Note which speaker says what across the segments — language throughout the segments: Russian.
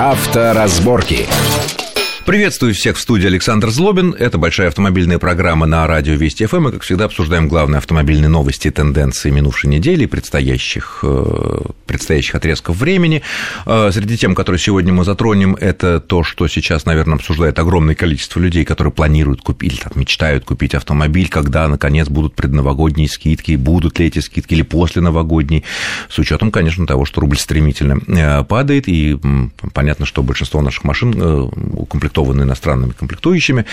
Speaker 1: Авторазборки. Приветствую всех в студии Александр Злобин. Это большая автомобильная программа на радио Вести ФМ. И, как всегда, обсуждаем главные автомобильные новости и тенденции минувшей недели и предстоящих, э, предстоящих отрезков времени. Э, среди тем, которые сегодня мы затронем, это то, что сейчас, наверное, обсуждает огромное количество людей, которые планируют купить, или там, мечтают купить автомобиль, когда, наконец, будут предновогодние скидки, будут ли эти скидки или после новогодней, с учетом, конечно, того, что рубль стремительно э, падает, и понятно, что большинство наших машин укомплектованы укомплектованы иностранными комплектующими.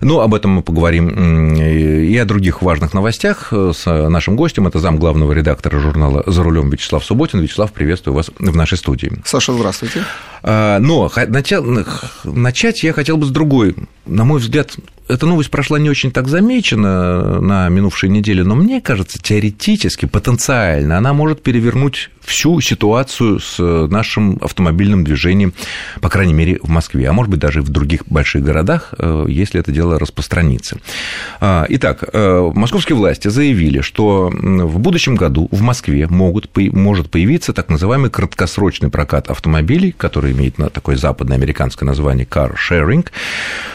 Speaker 1: Но об этом мы поговорим и о других важных новостях с нашим гостем. Это зам главного редактора журнала «За рулем» Вячеслав Субботин. Вячеслав, приветствую вас в нашей студии.
Speaker 2: Саша, здравствуйте.
Speaker 1: А, но начать я хотел бы с другой, на мой взгляд, эта новость прошла не очень так замечена на минувшей неделе, но мне кажется, теоретически, потенциально, она может перевернуть всю ситуацию с нашим автомобильным движением, по крайней мере, в Москве, а может быть, даже и в других больших городах, э, если это дело распространится. А, итак, э, московские власти заявили, что в будущем году в Москве могут, может появиться так называемый краткосрочный прокат автомобилей, который имеет такое западноамериканское название car sharing.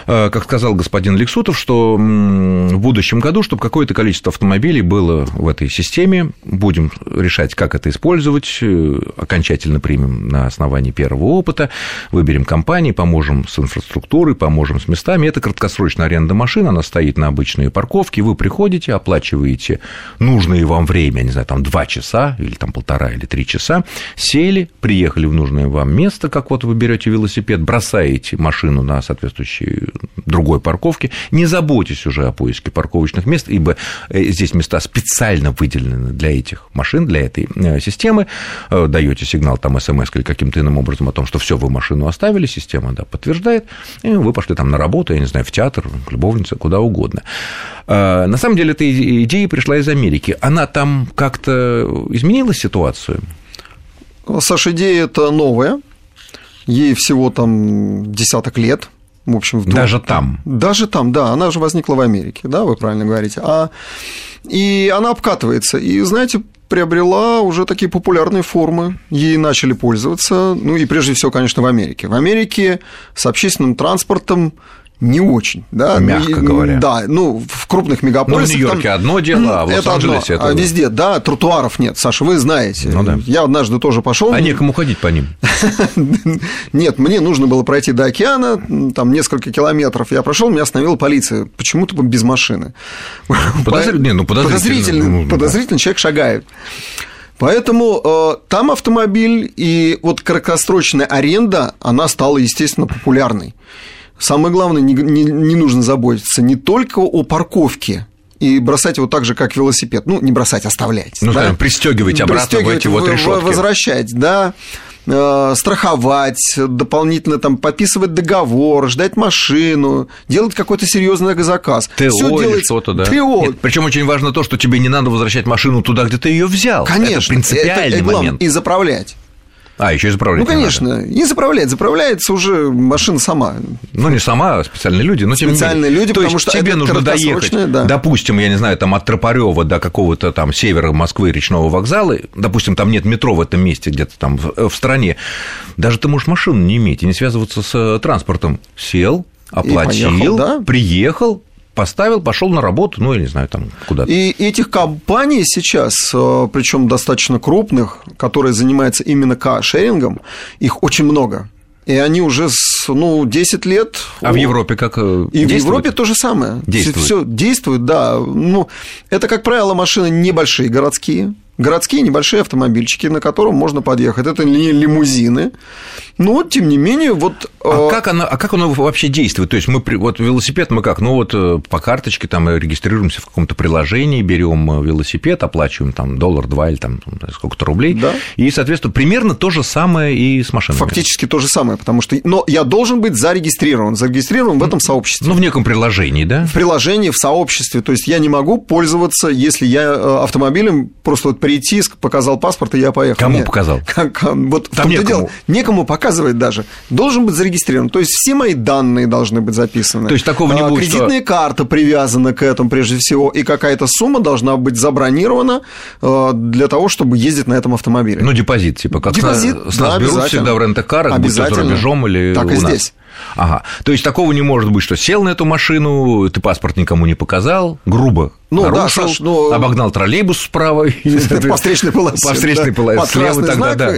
Speaker 1: Э, как сказал господин Лексутов, что в будущем году, чтобы какое-то количество автомобилей было в этой системе, будем решать, как это использовать, э, окончательно примем на основании первого опыта, выберем компании, поможем с инфраструктурой, поможем с местами. Это краткосрочная аренда машин, она стоит на обычной парковке, вы приходите, оплачиваете нужное вам время, не знаю, там два часа или там полтора или три часа, сели, приехали в нужное вам место, как вот вы берете велосипед, бросаете машину на соответствующей другой парковке, парковки. Не заботьтесь уже о поиске парковочных мест, ибо э, здесь места специально выделены для этих машин, для этой э, системы. Э, даете сигнал там смс или каким-то иным образом о том, что все, вы машину оставили, система да, подтверждает, и вы пошли там на работу, я не знаю, в театр, к любовнице, куда угодно. На самом деле, эта идея пришла из Америки. Она там как-то изменила ситуацию?
Speaker 2: Саша, идея это новая, ей всего там десяток лет, в общем,
Speaker 1: в Даже там?
Speaker 2: Даже там, да, она же возникла в Америке, да, вы правильно говорите. А, и она обкатывается, и, знаете, приобрела уже такие популярные формы, ей начали пользоваться, ну и прежде всего, конечно, в Америке. В Америке с общественным транспортом не очень, да,
Speaker 1: мягко ну, говоря.
Speaker 2: Да, ну в крупных мегаполисах.
Speaker 1: Ну, в Нью-Йорке там, одно дело, а в Лос-Анджелесе
Speaker 2: это, это. А везде, да, тротуаров нет, Саша, вы знаете. Ну, да. Я однажды тоже пошел.
Speaker 1: А некому ходить по ним.
Speaker 2: Нет, мне нужно было пройти до океана, там несколько километров. Я прошел, меня остановила полиция. Почему-то без машины.
Speaker 1: Подозрительно, ну, подозрительно.
Speaker 2: Ну, подозрительно, человек шагает. Поэтому э, там автомобиль и вот краткосрочная аренда, она стала, естественно, популярной. Самое главное, не, не, не нужно заботиться не только о парковке, и бросать его так же, как велосипед. Ну, не бросать, оставлять.
Speaker 1: Ну, да? пристегивать обратно в эти вот решетки.
Speaker 2: Возвращать, да э, страховать, дополнительно там подписывать договор, ждать машину, делать какой-то серьезный заказ.
Speaker 1: ТО Всё или что-то, да? ТО. Причем очень важно то, что тебе не надо возвращать машину туда, где ты ее взял.
Speaker 2: Конечно.
Speaker 1: Это принципиальный это, это момент.
Speaker 2: И заправлять.
Speaker 1: А, еще и заправлять.
Speaker 2: Ну, конечно, надо. и заправлять. Заправляется уже машина сама.
Speaker 1: Ну, не сама, а специальные люди. Но
Speaker 2: специальные люди,
Speaker 1: То потому что тебе нужно доехать, да. допустим, я не знаю, там от Тропарева до какого-то там севера Москвы речного вокзала, допустим, там нет метро в этом месте где-то там в, в стране, даже ты можешь машину не иметь и не связываться с э, транспортом. Сел, оплатил, поехал, да? приехал, поставил, пошел на работу, ну, я не знаю, там куда-то.
Speaker 2: И этих компаний сейчас, э, причем достаточно крупных, которые занимаются именно каршерингом, их очень много. И они уже с, ну, 10 лет.
Speaker 1: А в Европе как
Speaker 2: э, И действует? в Европе то же самое.
Speaker 1: Действует.
Speaker 2: Все действует, да. Ну, это, как правило, машины небольшие, городские городские небольшие автомобильчики, на котором можно подъехать. Это не лимузины, но, тем не менее, вот...
Speaker 1: А, э... как, оно, а как оно вообще действует? То есть, мы, вот велосипед мы как? Ну, вот э, по карточке там регистрируемся в каком-то приложении, берем э, велосипед, оплачиваем там доллар-два или там сколько-то рублей,
Speaker 2: да.
Speaker 1: и, соответственно, примерно то же самое и с машинами.
Speaker 2: Фактически то же самое, потому что... Но я должен быть зарегистрирован, зарегистрирован в этом сообществе.
Speaker 1: Ну, в неком приложении, да?
Speaker 2: В приложении, в сообществе, то есть, я не могу пользоваться, если я э, автомобилем просто вот прийти, показал паспорт, и я поехал.
Speaker 1: Кому Нет. показал?
Speaker 2: Как, вот Там в некому. Дело, некому показывать даже. Должен быть зарегистрирован. То есть все мои данные должны быть записаны.
Speaker 1: То есть такого не а, будет,
Speaker 2: Кредитная что... карта привязана к этому прежде всего, и какая-то сумма должна быть забронирована э, для того, чтобы ездить на этом автомобиле.
Speaker 1: Ну, депозит, типа, как депозит, с, с нас да, берут всегда в рент-карах, будь то за рубежом или
Speaker 2: так
Speaker 1: у
Speaker 2: и
Speaker 1: нас.
Speaker 2: здесь.
Speaker 1: Ага. То есть такого не может быть, что сел на эту машину, ты паспорт никому не показал, грубо ну, нарушил, да, Саш, ну, обогнал троллейбус справа.
Speaker 2: По встречной полосе.
Speaker 1: По встречной полосе. Слева тогда, да.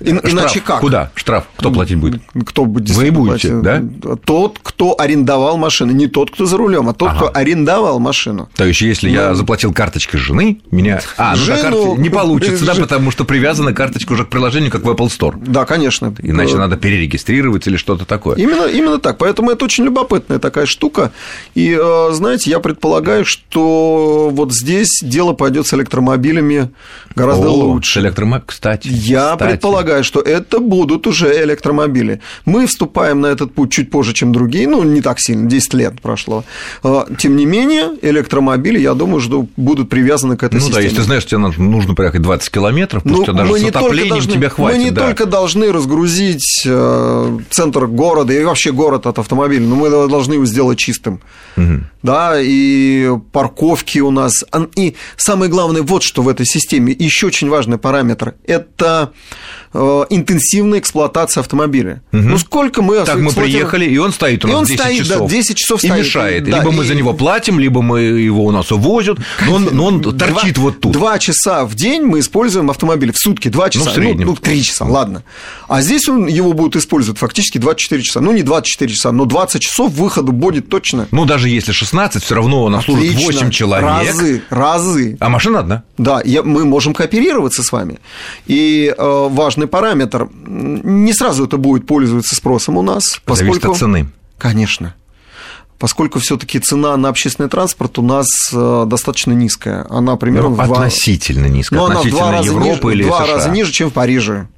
Speaker 1: Иначе как? Куда? Штраф. Кто платить будет?
Speaker 2: Кто будет
Speaker 1: Вы будете, да?
Speaker 2: Тот, кто арендовал машину. Не тот, кто за рулем, а тот, кто арендовал машину.
Speaker 1: То есть, если я ну. заплатил карточкой жены, меня... А, ну не получится, да, потому что привязана карточка уже к приложению, как в Apple Store.
Speaker 2: Да, конечно.
Speaker 1: Иначе надо перерегистрировать или что-то такое.
Speaker 2: Именно, именно так. Поэтому это очень любопытная такая штука. И, э, знаете, я предполагаю, что вот здесь дело пойдет с электромобилями гораздо О, лучше. С
Speaker 1: электромобилями, кстати.
Speaker 2: Я
Speaker 1: кстати.
Speaker 2: предполагаю, что это будут уже электромобили. Мы вступаем на этот путь чуть позже, чем другие, ну, не так сильно, 10 лет прошло. Э, тем не менее, электромобили, я думаю, что будут привязаны к этой
Speaker 1: ну,
Speaker 2: системе.
Speaker 1: Ну да, если знаешь, тебе нужно проехать 20 километров, пусть ну, даже с отоплением
Speaker 2: должны,
Speaker 1: тебя хватит.
Speaker 2: Мы не
Speaker 1: да.
Speaker 2: только должны разгрузить э, центр города и вообще город от автомобиля, но мы должны его сделать чистым. Угу. Да, и парковки у нас. И самое главное, вот что в этой системе, еще очень важный параметр, это Э, интенсивная эксплуатация автомобиля.
Speaker 1: Угу. Ну, сколько мы... Так мы приехали, и он стоит у нас и он 10
Speaker 2: стоит,
Speaker 1: часов.
Speaker 2: Да, 10 часов
Speaker 1: и
Speaker 2: стоит.
Speaker 1: мешает. Да, либо и... мы за него платим, либо мы его у нас увозят, но он, но он торчит
Speaker 2: два,
Speaker 1: вот тут.
Speaker 2: Два часа в день мы используем автомобиль, в сутки, два часа.
Speaker 1: Ну, в среднем.
Speaker 2: Ну, ну 3 часа, ладно. А здесь он, его будут использовать фактически 24 часа. Ну, не 24 часа, но 20 часов выхода будет точно.
Speaker 1: Ну, даже если 16, все равно нас служит 8 человек.
Speaker 2: Разы, разы.
Speaker 1: А машина одна?
Speaker 2: Да, я, мы можем кооперироваться с вами. И э, важный параметр не сразу это будет пользоваться спросом у нас.
Speaker 1: Поскольку... Зависит от цены.
Speaker 2: Конечно. Поскольку все-таки цена на общественный транспорт у нас э, достаточно низкая. Она примерно
Speaker 1: ну, в два... относительно низкая. Ну, относительно она в два Европы
Speaker 2: раза
Speaker 1: или
Speaker 2: два
Speaker 1: США.
Speaker 2: раза ниже, чем в Париже.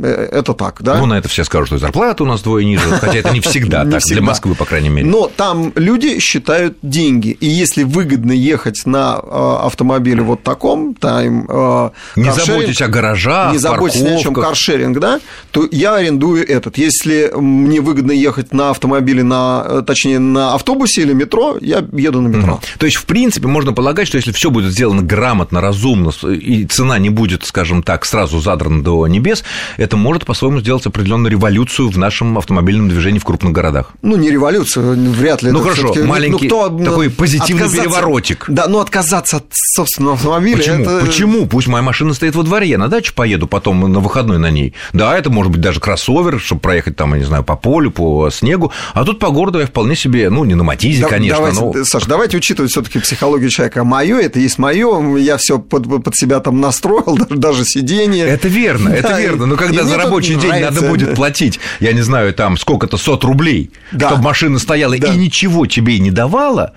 Speaker 2: Э, это так, да?
Speaker 1: Ну, на это все скажут, что зарплата у нас двое ниже, хотя это не всегда так, для Москвы, по крайней мере.
Speaker 2: Но там люди считают деньги, и если выгодно ехать на э, автомобиле вот таком, там...
Speaker 1: Э, не заботьтесь о гаражах,
Speaker 2: Не заботьтесь ни о чем, каршеринг, да, то я арендую этот. Если мне выгодно ехать на автомобиле, на, точнее, на автобусе или метро, я еду на метро.
Speaker 1: То есть, в принципе, можно полагать, что если все будет сделано грамотно, разумно, и цена не будет, скажем так, сразу задрана до небес, это может по-своему сделать определенную революцию в нашем автомобильном движении в крупных городах.
Speaker 2: Ну, не революцию, вряд ли.
Speaker 1: Ну, хорошо, ну, маленький ну, кто, такой позитивный переворотик.
Speaker 2: Да, но отказаться от собственного автомобиля...
Speaker 1: Почему?
Speaker 2: Это...
Speaker 1: Почему? Пусть моя машина стоит во дворе, я на дачу поеду потом на выходной на ней. Да, это может быть даже кроссовер, чтобы проехать там, я не знаю, по полю, по снегу, а тут по городу я вполне себе, ну, не на Матизе, да, конечно,
Speaker 2: давайте,
Speaker 1: но...
Speaker 2: Саш, давайте учитывать все таки психологию человека. Мое это есть мое, я все под, под себя там настроил, даже, даже сиденье.
Speaker 1: Это верно, это да, верно, но когда за рабочий день надо будет платить, я не знаю, там сколько-то сот рублей, да. чтобы машина стояла да. и ничего тебе не давала,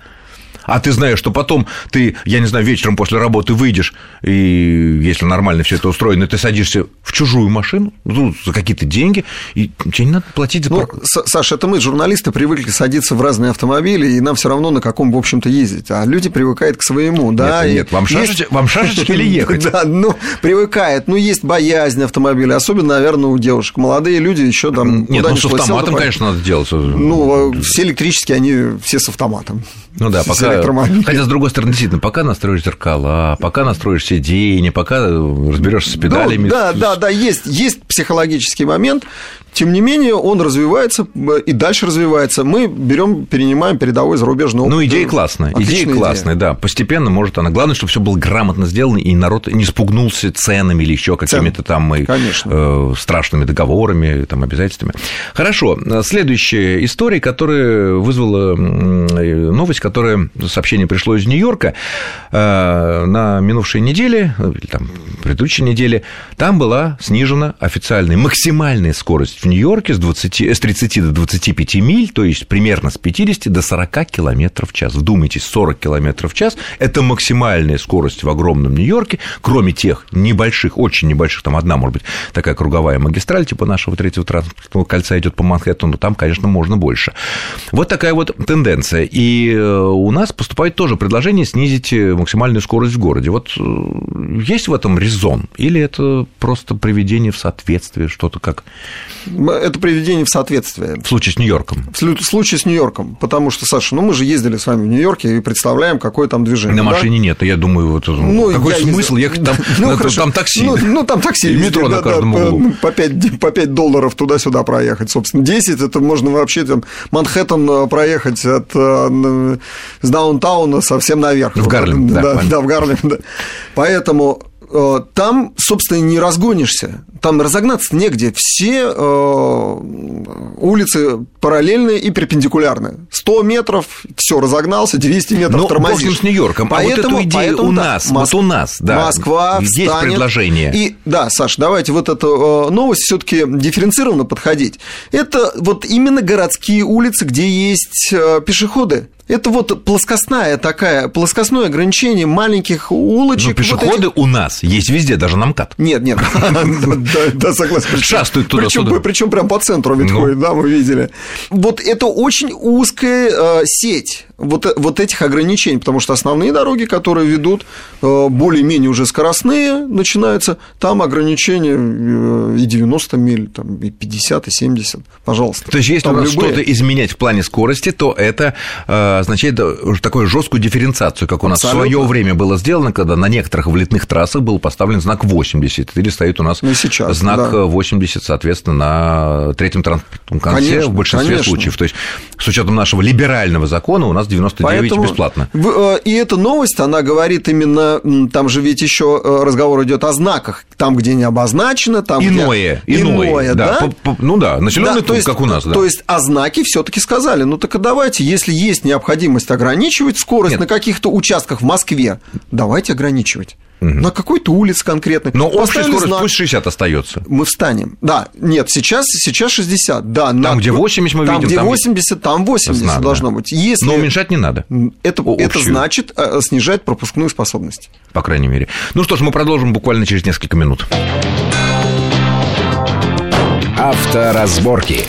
Speaker 1: а ты знаешь, что потом ты, я не знаю, вечером после работы выйдешь, и если нормально все это устроено, ты садишься в чужую машину ну, за какие-то деньги, и тебе не надо платить за
Speaker 2: ну, Саша, это мы, журналисты, привыкли садиться в разные автомобили, и нам все равно на каком, в общем-то, ездить. А люди привыкают к своему, да.
Speaker 1: Нет, нет вам, шашечки, есть... вам шашечки или ехать?
Speaker 2: Да, ну, привыкает. Ну, есть боязнь автомобиля, особенно, наверное, у девушек. Молодые люди еще там...
Speaker 1: Нет, ну, с автоматом, конечно, надо делать.
Speaker 2: Ну, все электрические, они все с автоматом.
Speaker 1: Ну да, пока... Хотя, с другой стороны, действительно, пока настроишь зеркала, пока настроишь сиденье, пока разберешься с педалями.
Speaker 2: Ну, да, да, да, есть, есть психологический момент. Тем не менее, он развивается э, и дальше развивается. Мы берем, перенимаем передовой зарубежный опыт.
Speaker 1: Ну, идея классная. идея классная, идея. да. Постепенно может она. Главное, чтобы все было грамотно сделано, и народ не спугнулся ценами или еще какими-то там и, э, страшными договорами, там, обязательствами. Хорошо. Следующая история, которая вызвала новость, которая сообщение пришло из Нью-Йорка э, на минувшей неделе, или там предыдущей неделе, там была снижена официальные, максимальная скорость в Нью-Йорке с, 20, с 30 до 25 миль, то есть примерно с 50 до 40 километров в час. Вдумайтесь, 40 километров в час – это максимальная скорость в огромном Нью-Йорке, кроме тех небольших, очень небольших, там одна, может быть, такая круговая магистраль, типа нашего третьего транспортного кольца идет по Манхэттену, там, конечно, можно больше. Вот такая вот тенденция. И э, у нас поступает тоже предложение снизить э, максимальную скорость в городе. Вот э, есть в этом резон? Или это просто приведение в соответствие, что-то как...
Speaker 2: Это приведение в соответствие.
Speaker 1: В случае с Нью-Йорком.
Speaker 2: В случае с Нью-Йорком. Потому что, Саша, ну мы же ездили с вами в Нью-Йорке и представляем, какое там движение.
Speaker 1: На да? машине нет. Я думаю, вот ну, какой смысл ездил... ехать там? Ну, там, там такси.
Speaker 2: Ну, ну там такси.
Speaker 1: И метро да, на каждом да, углу.
Speaker 2: По 5, по 5 долларов туда-сюда проехать. Собственно, 10 это можно вообще там Манхэттен э, проехать от э, с даунтауна совсем наверх.
Speaker 1: В Гарлем,
Speaker 2: да. Да, да в Гарлем, да. Поэтому Э, там, собственно, не разгонишься. Там разогнаться негде. Все э, улицы параллельные и перпендикулярные. 100 метров, все, разогнался, 200 метров
Speaker 1: ну,
Speaker 2: тормозишь.
Speaker 1: с Нью-Йорком.
Speaker 2: Поэтому,
Speaker 1: а вот эту идею
Speaker 2: поэтому,
Speaker 1: у нас, да, вот у нас, да.
Speaker 2: Москва
Speaker 1: Есть
Speaker 2: встанет,
Speaker 1: предложение.
Speaker 2: И, да, Саш, давайте вот эту э, новость все таки дифференцированно подходить. Это вот именно городские улицы, где есть пешеходы. Это вот плоскостная такая, плоскостное ограничение маленьких улочек.
Speaker 1: Но пешеходы вот этих... у нас есть везде, даже на МКАД.
Speaker 2: Нет, нет, да, согласен.
Speaker 1: Шастают туда-сюда.
Speaker 2: Причем прям по центру ведь ходит, да, мы видели. Вот это очень узкая э, сеть вот, вот этих ограничений, потому что основные дороги, которые ведут э, более-менее уже скоростные, начинаются, там ограничения э, и 90 миль, там, и 50, и 70, пожалуйста.
Speaker 1: То есть, если у нас что-то изменять в плане скорости, то это э, означает такую жесткую дифференциацию, как у нас Абсолютно. в свое время было сделано, когда на некоторых влетных трассах был поставлен знак 80, или стоит у нас
Speaker 2: ну, сейчас,
Speaker 1: знак
Speaker 2: да.
Speaker 1: 80, соответственно, на третьем транспортном конце
Speaker 2: конечно,
Speaker 1: в большинстве
Speaker 2: конечно.
Speaker 1: случаев. То есть, с учетом нашего либерального закона у нас 99 Поэтому бесплатно.
Speaker 2: Э, и эта новость, она говорит именно, там же ведь еще э, разговор идет о знаках, там, где не обозначено, там,
Speaker 1: иное,
Speaker 2: где...
Speaker 1: иное,
Speaker 2: иное, да?
Speaker 1: да? По, по, ну да, населенный да, пункт, как у нас, да.
Speaker 2: То есть, а знаки все-таки сказали, ну так и давайте, если есть необходимость ограничивать скорость Нет. на каких-то участках в Москве, давайте ограничивать угу. на какой-то улице конкретной.
Speaker 1: Но общая скорость знак. пусть 60 остается.
Speaker 2: Мы встанем. Да, нет, сейчас, сейчас 60. Да,
Speaker 1: там, на... где 80 мы
Speaker 2: там,
Speaker 1: видим.
Speaker 2: Где там, где 80, там 80 знак, должно да. быть. Если...
Speaker 1: Но уменьшать не надо.
Speaker 2: Это, это значит э, снижать пропускную способность.
Speaker 1: По крайней мере. Ну что ж, мы продолжим буквально через несколько минут.
Speaker 3: Авторазборки.